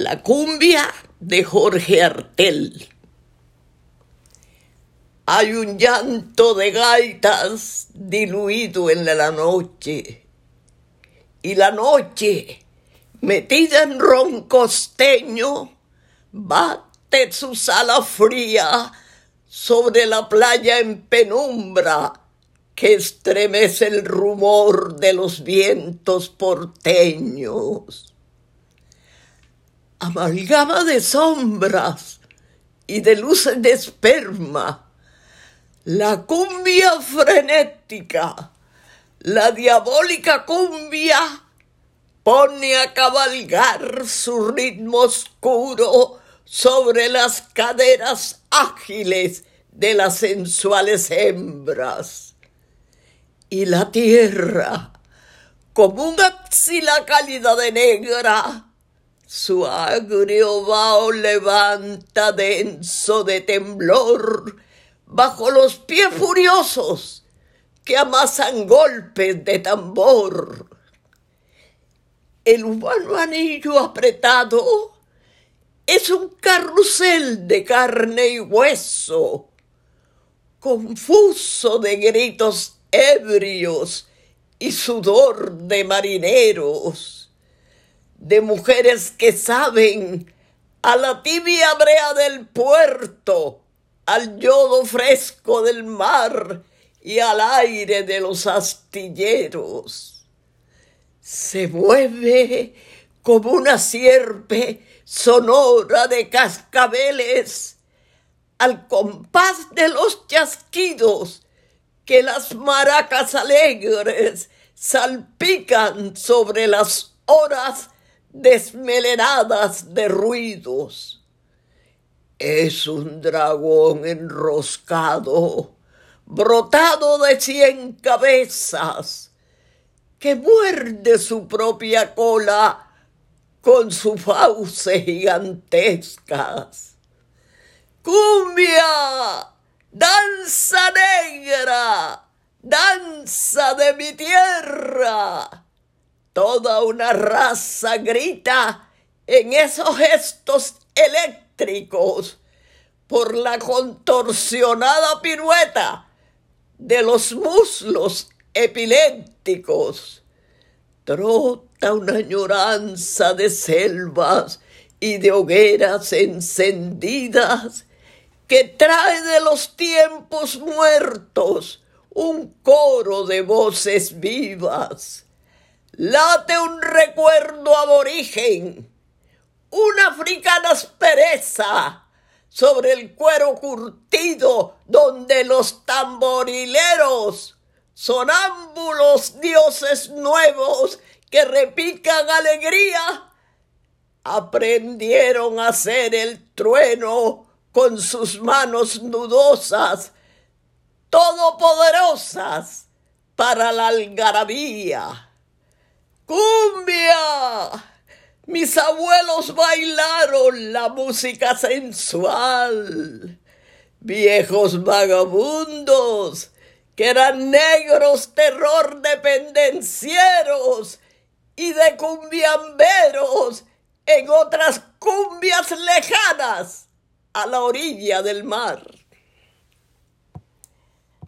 La cumbia de Jorge Artel. Hay un llanto de gaitas diluido en la noche. Y la noche, metida en ron costeño, bate su sala fría sobre la playa en penumbra que estremece el rumor de los vientos porteños amalgama de sombras y de luces de esperma, la cumbia frenética, la diabólica cumbia, pone a cabalgar su ritmo oscuro sobre las caderas ágiles de las sensuales hembras. Y la tierra, como una axila cálida de negra, su agrio vaho levanta denso de temblor bajo los pies furiosos que amasan golpes de tambor. El humano anillo apretado es un carrusel de carne y hueso, confuso de gritos ebrios y sudor de marineros de mujeres que saben a la tibia brea del puerto, al yodo fresco del mar y al aire de los astilleros. Se mueve como una sierpe sonora de cascabeles al compás de los chasquidos que las maracas alegres salpican sobre las horas desmelenadas de ruidos. Es un dragón enroscado, brotado de cien cabezas, que muerde su propia cola con sus fauces gigantescas. ¡Cumbia! ¡Danza negra! ¡Danza de mi tierra! Toda una raza grita en esos gestos eléctricos por la contorsionada pirueta de los muslos epilépticos. Trota una añoranza de selvas y de hogueras encendidas que trae de los tiempos muertos un coro de voces vivas late un recuerdo aborigen, una africana aspereza sobre el cuero curtido donde los tamborileros, sonámbulos dioses nuevos que repican alegría, aprendieron a hacer el trueno con sus manos nudosas, todopoderosas para la algarabía. ¡Cumbia! Mis abuelos bailaron la música sensual. Viejos vagabundos que eran negros terror de pendencieros y de cumbiamberos en otras cumbias lejanas a la orilla del mar.